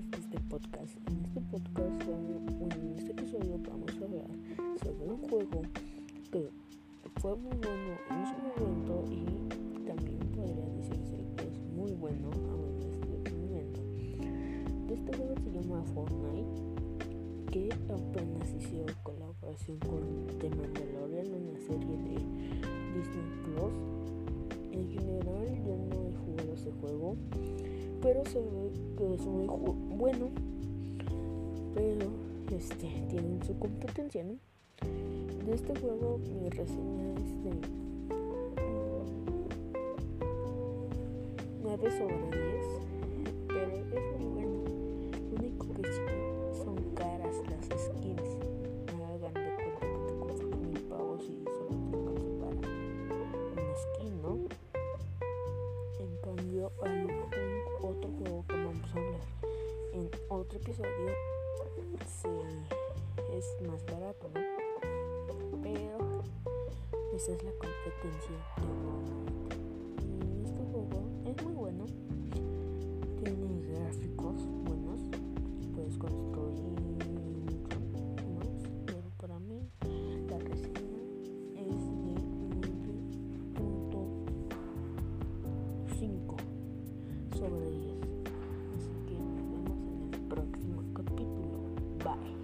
de este podcast. En este podcast, en este episodio vamos a hablar sobre un juego que fue muy bueno en su momento y también podría decirse que es muy bueno aún en este momento. Este juego se llama Fortnite, que apenas hizo colaboración con The Mandalorian, en una serie de pero se ve que es muy bueno. Pero este tienen su competencia, ¿no? De este juego mi reseña es de 9 sobre 10, pero es muy bueno. Episodio se, es más barato. Pero esa es la competencia de este juego es muy bueno. Tiene gráficos buenos. Puedes construir mucho más. Pero para mí la reseña es de 9.5 sobre Bye.